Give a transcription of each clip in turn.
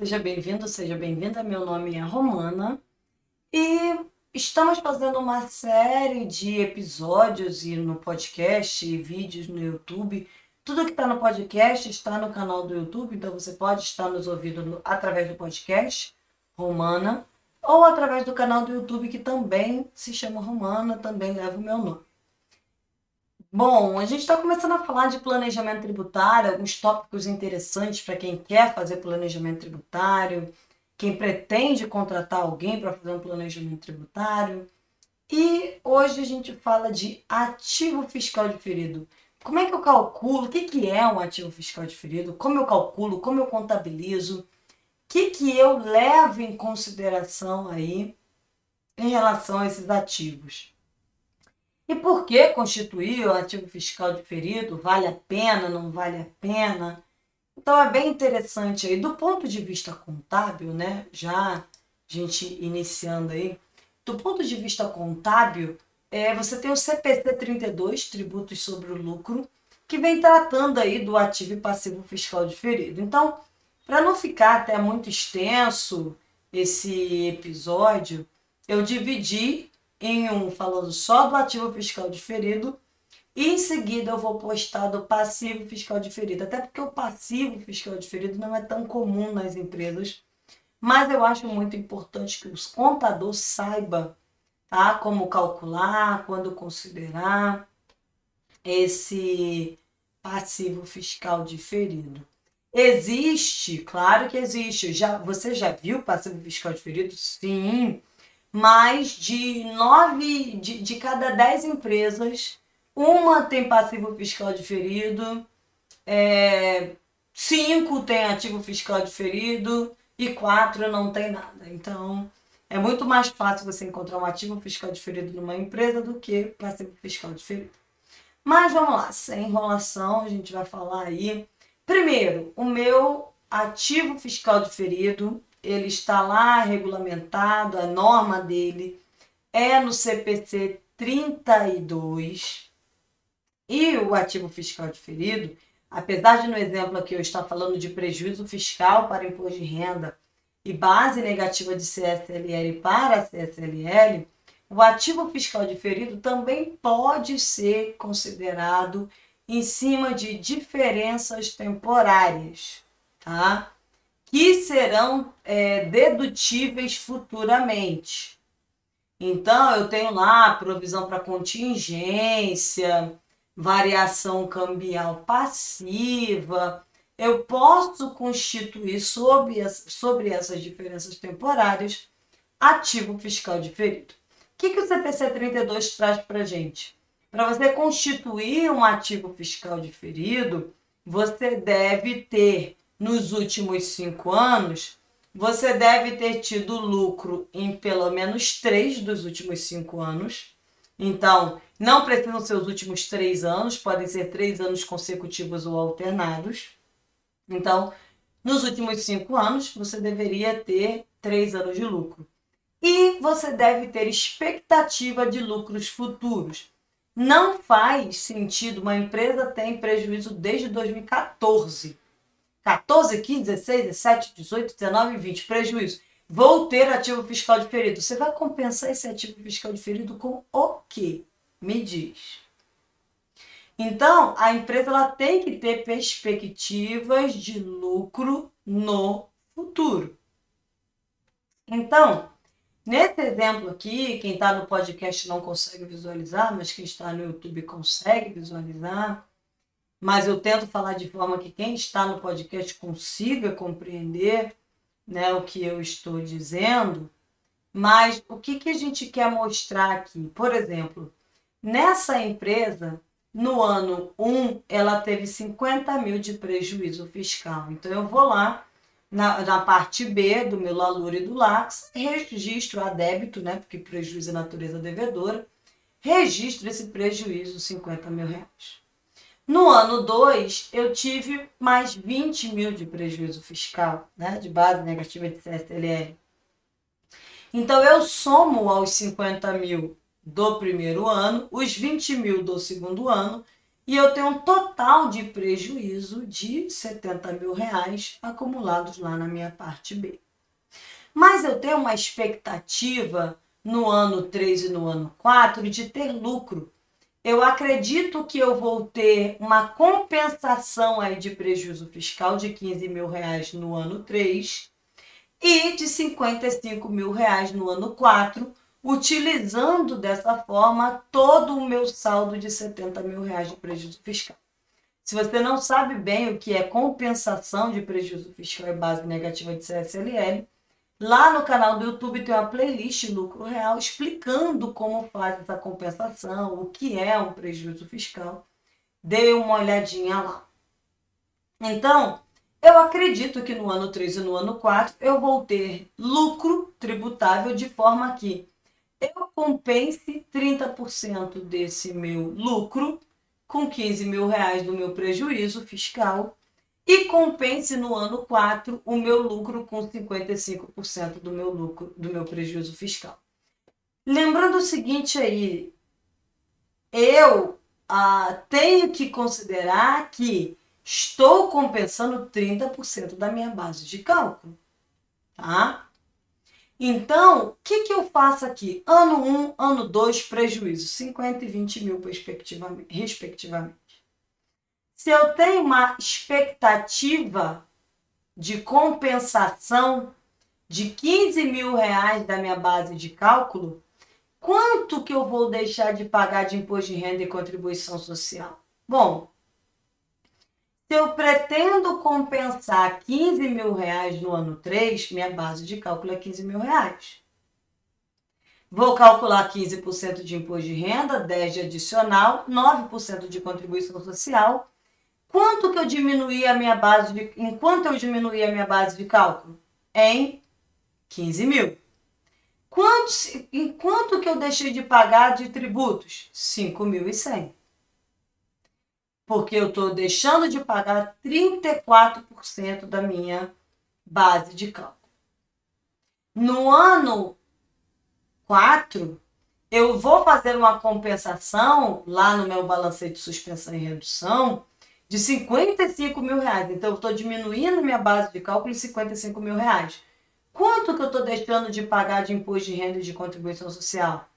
seja bem-vindo, seja bem-vinda. Meu nome é Romana e estamos fazendo uma série de episódios e no podcast e vídeos no YouTube. Tudo que está no podcast está no canal do YouTube, então você pode estar nos ouvindo no, através do podcast Romana ou através do canal do YouTube que também se chama Romana, também leva o meu nome. Bom, a gente está começando a falar de planejamento tributário, alguns tópicos interessantes para quem quer fazer planejamento tributário, quem pretende contratar alguém para fazer um planejamento tributário. E hoje a gente fala de ativo fiscal diferido. Como é que eu calculo? O que, que é um ativo fiscal diferido? Como eu calculo? Como eu contabilizo? O que, que eu levo em consideração aí em relação a esses ativos? E por que constituir o ativo fiscal diferido? Vale a pena, não vale a pena? Então é bem interessante aí, do ponto de vista contábil, né? Já a gente iniciando aí, do ponto de vista contábil, é, você tem o CPC 32, Tributos sobre o Lucro, que vem tratando aí do ativo e passivo fiscal diferido. Então, para não ficar até muito extenso esse episódio, eu dividi em um falando só do ativo fiscal diferido e em seguida eu vou postar do passivo fiscal diferido, até porque o passivo fiscal diferido não é tão comum nas empresas, mas eu acho muito importante que os contadores saibam tá? como calcular, quando considerar esse passivo fiscal diferido. Existe, claro que existe. Já, você já viu passivo fiscal diferido? Sim mais de nove de, de cada dez empresas, uma tem passivo fiscal diferido, é, cinco tem ativo fiscal diferido e quatro não tem nada. Então, é muito mais fácil você encontrar um ativo fiscal diferido numa empresa do que passivo fiscal diferido. Mas vamos lá, sem enrolação, a gente vai falar aí. Primeiro, o meu ativo fiscal diferido ele está lá regulamentado, a norma dele é no CPC 32. E o ativo fiscal diferido, apesar de no exemplo aqui eu estar falando de prejuízo fiscal para imposto de renda e base negativa de CSLL para CSLL, o ativo fiscal diferido também pode ser considerado em cima de diferenças temporárias, tá? Que serão é, dedutíveis futuramente. Então, eu tenho lá provisão para contingência, variação cambial passiva. Eu posso constituir sobre, as, sobre essas diferenças temporárias ativo fiscal diferido. O que, que o CPC 32 traz para a gente? Para você constituir um ativo fiscal diferido, você deve ter nos últimos cinco anos, você deve ter tido lucro em pelo menos três dos últimos cinco anos. Então, não precisam ser os últimos três anos, podem ser três anos consecutivos ou alternados. Então, nos últimos cinco anos, você deveria ter três anos de lucro. E você deve ter expectativa de lucros futuros. Não faz sentido uma empresa ter prejuízo desde 2014 14, 15, 16, 17, 18, 19 e 20. Prejuízo. Vou ter ativo fiscal diferido. Você vai compensar esse ativo fiscal diferido com o quê? Me diz. Então, a empresa ela tem que ter perspectivas de lucro no futuro. Então, nesse exemplo aqui, quem está no podcast não consegue visualizar, mas quem está no YouTube consegue visualizar mas eu tento falar de forma que quem está no podcast consiga compreender né, o que eu estou dizendo. Mas o que, que a gente quer mostrar aqui? Por exemplo, nessa empresa, no ano 1, ela teve 50 mil de prejuízo fiscal. Então, eu vou lá na, na parte B do meu Lalura e do Lax, registro a débito, né? Porque prejuízo é natureza devedora, registro esse prejuízo, 50 mil reais. No ano 2, eu tive mais 20 mil de prejuízo fiscal, né, de base negativa de CSLL. Então, eu somo aos 50 mil do primeiro ano, os 20 mil do segundo ano e eu tenho um total de prejuízo de 70 mil reais acumulados lá na minha parte B. Mas eu tenho uma expectativa no ano 3 e no ano 4 de ter lucro. Eu acredito que eu vou ter uma compensação aí de prejuízo fiscal de 15 mil reais no ano 3 e de 55 mil reais no ano 4, utilizando dessa forma todo o meu saldo de 70 mil reais de prejuízo fiscal. Se você não sabe bem o que é compensação de prejuízo fiscal e base negativa de CSLL, lá no canal do YouTube tem uma playlist Lucro Real explicando como faz essa compensação, o que é um prejuízo fiscal. Dê uma olhadinha lá. Então, eu acredito que no ano 3 e no ano 4 eu vou ter lucro tributável de forma que eu compense 30% desse meu lucro com 15 mil reais do meu prejuízo fiscal e compense no ano 4 o meu lucro com 55% do meu lucro, do meu prejuízo fiscal. Lembrando o seguinte aí, eu ah, tenho que considerar que estou compensando 30% da minha base de cálculo, tá? Então, o que, que eu faço aqui? Ano 1, ano 2, prejuízo, 50 e 20 mil respectivamente. Se eu tenho uma expectativa de compensação de 15 mil reais da minha base de cálculo, quanto que eu vou deixar de pagar de imposto de renda e contribuição social? Bom, se eu pretendo compensar 15 mil reais no ano 3, minha base de cálculo é 15 mil reais. Vou calcular 15% de imposto de renda, 10% de adicional, 9% de contribuição social. Quanto que eu diminuí a minha base de. Enquanto eu diminuí a minha base de cálculo? Em 15 mil. Quanto, enquanto que eu deixei de pagar de tributos? 5.100 porque eu estou deixando de pagar 34% da minha base de cálculo. No ano 4, eu vou fazer uma compensação lá no meu balancete de suspensão e redução de 55 mil reais. Então, eu estou diminuindo minha base de cálculo em 55 mil reais. Quanto que eu estou deixando de pagar de imposto de renda e de contribuição social?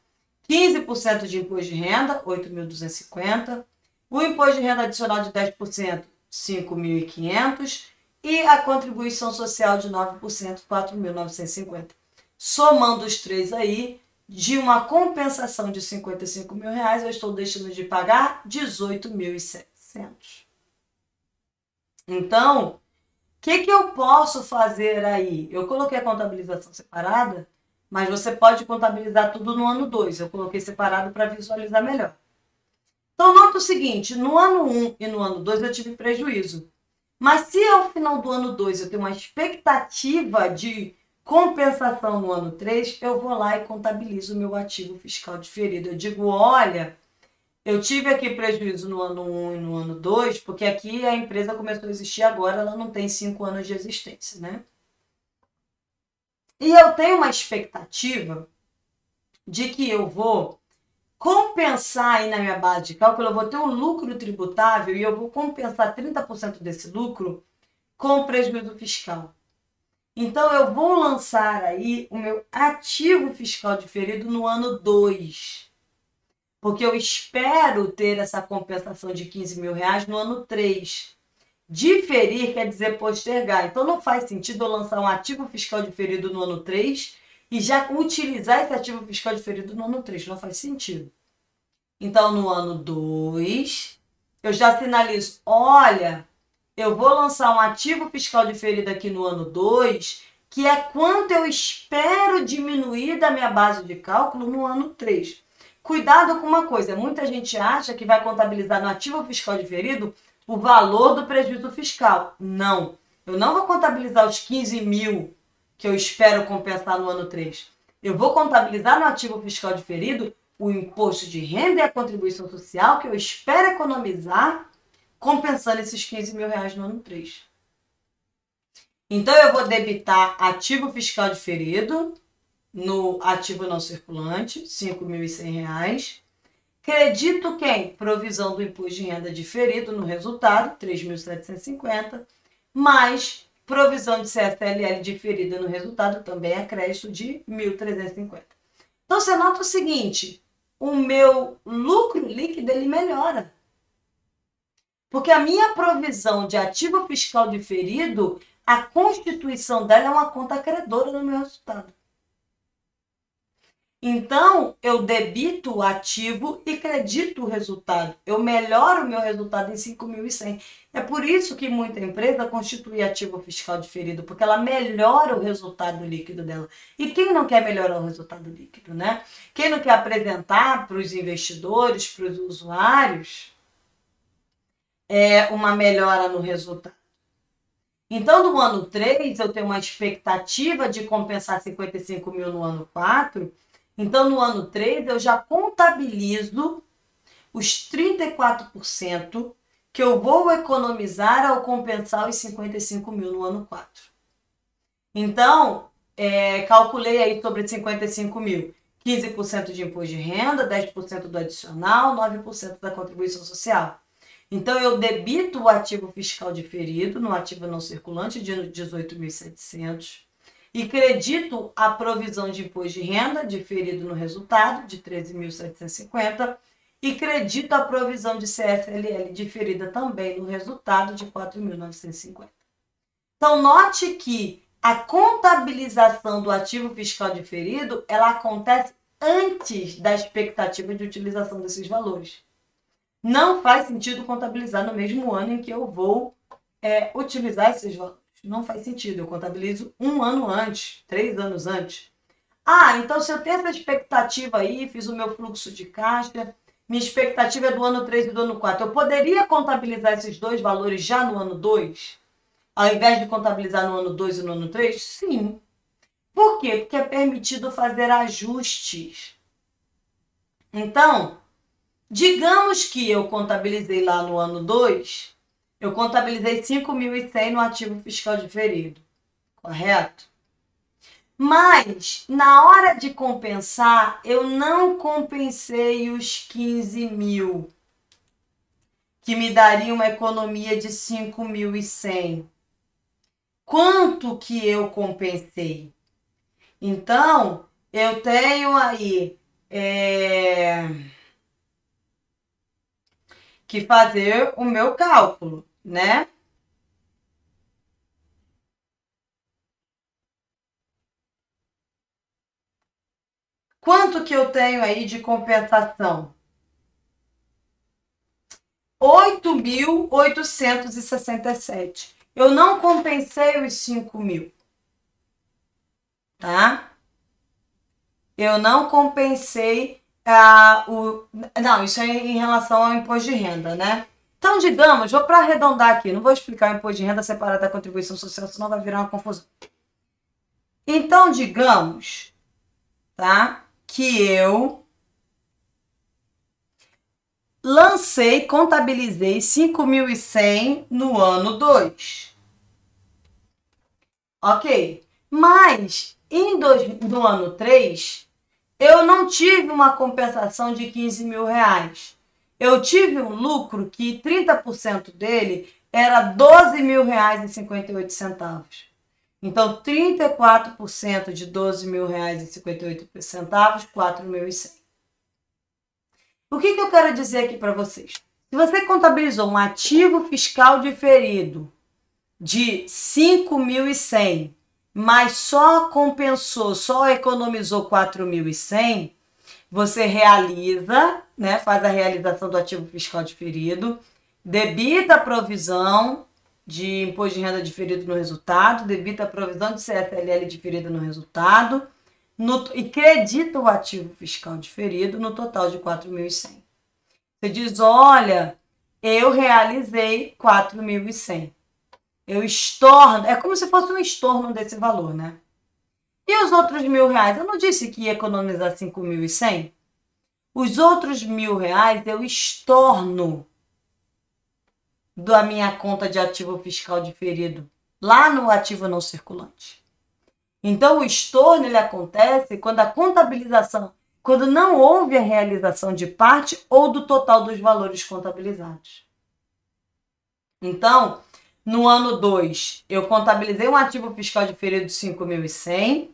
15% de imposto de renda, 8.250. O imposto de renda adicional de 10%, 5.500 e a contribuição social de 9%, 4.950. Somando os três aí, de uma compensação de 55 mil reais, eu estou deixando de pagar 18.700. Então, o que, que eu posso fazer aí? Eu coloquei a contabilização separada, mas você pode contabilizar tudo no ano 2. Eu coloquei separado para visualizar melhor. Então, nota o seguinte: no ano 1 e no ano 2 eu tive prejuízo. Mas se ao final do ano 2 eu tenho uma expectativa de compensação no ano 3, eu vou lá e contabilizo o meu ativo fiscal diferido. Eu digo, olha, eu tive aqui prejuízo no ano 1 e no ano 2, porque aqui a empresa começou a existir agora, ela não tem 5 anos de existência, né? E eu tenho uma expectativa de que eu vou compensar aí na minha base de cálculo, eu vou ter um lucro tributável e eu vou compensar 30% desse lucro com prejuízo fiscal. Então eu vou lançar aí o meu ativo fiscal diferido no ano 2. Porque eu espero ter essa compensação de 15 mil reais no ano 3. Diferir quer dizer postergar. Então não faz sentido eu lançar um ativo fiscal diferido no ano 3 e já utilizar esse ativo fiscal diferido no ano 3. Não faz sentido. Então, no ano 2, eu já sinalizo: olha, eu vou lançar um ativo fiscal diferido aqui no ano 2, que é quanto eu espero diminuir da minha base de cálculo no ano 3. Cuidado com uma coisa: muita gente acha que vai contabilizar no ativo fiscal diferido o valor do prejuízo fiscal. Não. Eu não vou contabilizar os 15 mil que eu espero compensar no ano 3. Eu vou contabilizar no ativo fiscal diferido o imposto de renda e a contribuição social que eu espero economizar compensando esses 15 mil reais no ano 3. Então eu vou debitar ativo fiscal diferido no ativo não circulante, R$ 5.100, Credito quem? Provisão do imposto de renda diferido no resultado, 3.750, mais provisão de CSLL diferida no resultado, também é crédito de 1.350. Então você nota o seguinte, o meu lucro líquido ele melhora. Porque a minha provisão de ativo fiscal diferido, a constituição dela é uma conta credora no meu resultado. Então, eu debito o ativo e credito o resultado. Eu melhoro o meu resultado em 5.100. É por isso que muita empresa constitui ativo fiscal diferido, porque ela melhora o resultado líquido dela. E quem não quer melhorar o resultado líquido, né? Quem não quer apresentar para os investidores, para os usuários, é uma melhora no resultado. Então, no ano 3, eu tenho uma expectativa de compensar 55 mil no ano 4 então, no ano 3, eu já contabilizo os 34% que eu vou economizar ao compensar os 55 mil no ano 4. Então, é, calculei aí sobre 55 mil. 15% de imposto de renda, 10% do adicional, 9% da contribuição social. Então, eu debito o ativo fiscal diferido no ativo não circulante de 18.700 e credito a provisão de imposto de renda diferido no resultado de 13.750 e credito a provisão de CFLL diferida também no resultado de 4.950. Então note que a contabilização do ativo fiscal diferido, ela acontece antes da expectativa de utilização desses valores. Não faz sentido contabilizar no mesmo ano em que eu vou é, utilizar esses valores não faz sentido. Eu contabilizo um ano antes, três anos antes. Ah, então se eu tenho essa expectativa aí, fiz o meu fluxo de caixa, minha expectativa é do ano 3 e do ano 4. Eu poderia contabilizar esses dois valores já no ano 2? Ao invés de contabilizar no ano 2 e no ano 3? Sim. Por quê? Porque é permitido fazer ajustes. Então, digamos que eu contabilizei lá no ano 2 eu contabilizei 5.100 no ativo fiscal diferido, correto? Mas, na hora de compensar, eu não compensei os 15 mil, que me daria uma economia de 5.100. Quanto que eu compensei? Então, eu tenho aí é, que fazer o meu cálculo né? Quanto que eu tenho aí de compensação? 8.867. Eu não compensei os 5 mil. Tá? Eu não compensei ah, o. Não, isso é em relação ao imposto de renda, né? Então, digamos, vou para arredondar aqui, não vou explicar o imposto de renda separado da contribuição social, senão vai virar uma confusão. Então, digamos, tá? Que eu lancei, contabilizei 5.100 no ano 2. Ok. Mas, em dois, no ano 3, eu não tive uma compensação de 15 mil reais eu tive um lucro que 30% dele era 12 mil reais e 58 centavos. Então, 34% de 12 mil reais e 58 centavos, 4.100. O que, que eu quero dizer aqui para vocês? Se você contabilizou um ativo fiscal diferido de 5.100, mas só compensou, só economizou 4.100, você realiza, né, faz a realização do ativo fiscal diferido, debita a provisão de imposto de renda diferido no resultado, debita a provisão de CFLL diferida no resultado no, e credita o ativo fiscal diferido no total de 4.100. Você diz, olha, eu realizei 4.100. Eu estorno, é como se fosse um estorno desse valor, né? E os outros mil reais? Eu não disse que ia economizar 5.100? Os outros mil reais eu estorno da minha conta de ativo fiscal diferido lá no ativo não circulante. Então, o estorno ele acontece quando a contabilização quando não houve a realização de parte ou do total dos valores contabilizados. Então, no ano 2, eu contabilizei um ativo fiscal diferido de 5.100,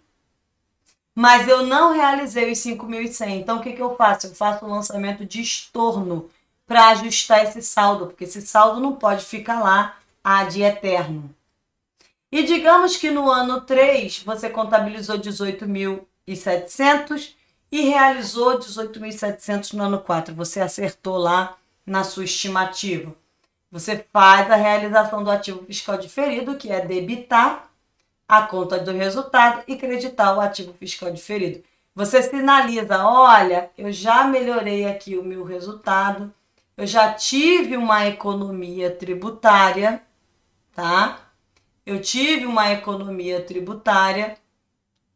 mas eu não realizei os 5.100. Então, o que, que eu faço? Eu faço o lançamento de estorno para ajustar esse saldo, porque esse saldo não pode ficar lá a de eterno. E digamos que no ano 3 você contabilizou 18.700 e realizou 18.700 no ano 4. Você acertou lá na sua estimativa. Você faz a realização do ativo fiscal diferido, que é debitar a conta do resultado e creditar o ativo fiscal diferido. Você sinaliza: olha, eu já melhorei aqui o meu resultado, eu já tive uma economia tributária, tá? Eu tive uma economia tributária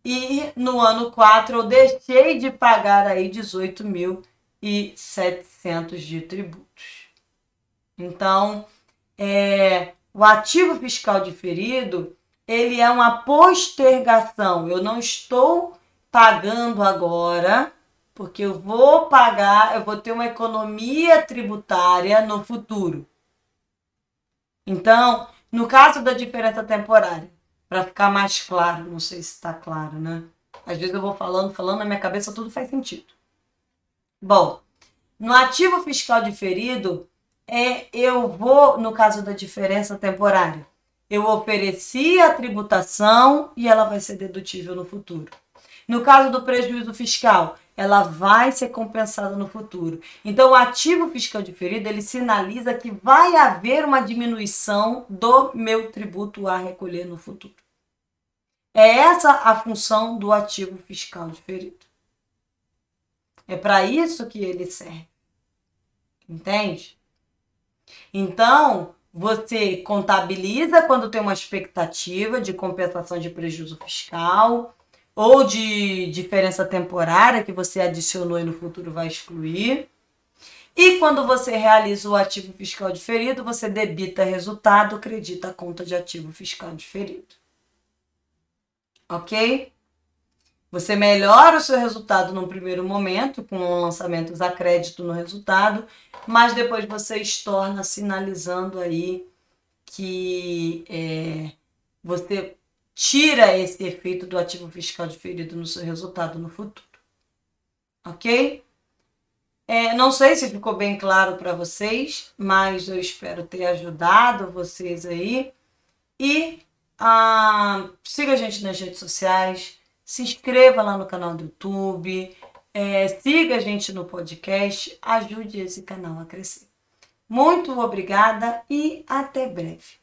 e no ano 4 eu deixei de pagar aí 18.700 de tributos. Então, é, o ativo fiscal diferido, ele é uma postergação. Eu não estou pagando agora, porque eu vou pagar, eu vou ter uma economia tributária no futuro. Então, no caso da diferença temporária, para ficar mais claro, não sei se está claro, né? Às vezes eu vou falando, falando, na minha cabeça tudo faz sentido. Bom, no ativo fiscal diferido, é eu vou, no caso da diferença temporária, eu ofereci a tributação e ela vai ser dedutível no futuro. No caso do prejuízo fiscal, ela vai ser compensada no futuro. Então, o ativo fiscal diferido, ele sinaliza que vai haver uma diminuição do meu tributo a recolher no futuro. É essa a função do ativo fiscal diferido. É para isso que ele serve. Entende? Então, você contabiliza quando tem uma expectativa de compensação de prejuízo fiscal ou de diferença temporária que você adicionou e no futuro vai excluir. E quando você realiza o ativo fiscal diferido, você debita resultado, acredita a conta de ativo fiscal diferido. Ok? Você melhora o seu resultado num primeiro momento, com lançamentos a crédito no resultado, mas depois você estorna sinalizando aí que é, você tira esse efeito do ativo fiscal diferido no seu resultado no futuro. Ok? É, não sei se ficou bem claro para vocês, mas eu espero ter ajudado vocês aí. E ah, siga a gente nas redes sociais, se inscreva lá no canal do YouTube, é, siga a gente no podcast, ajude esse canal a crescer. Muito obrigada e até breve.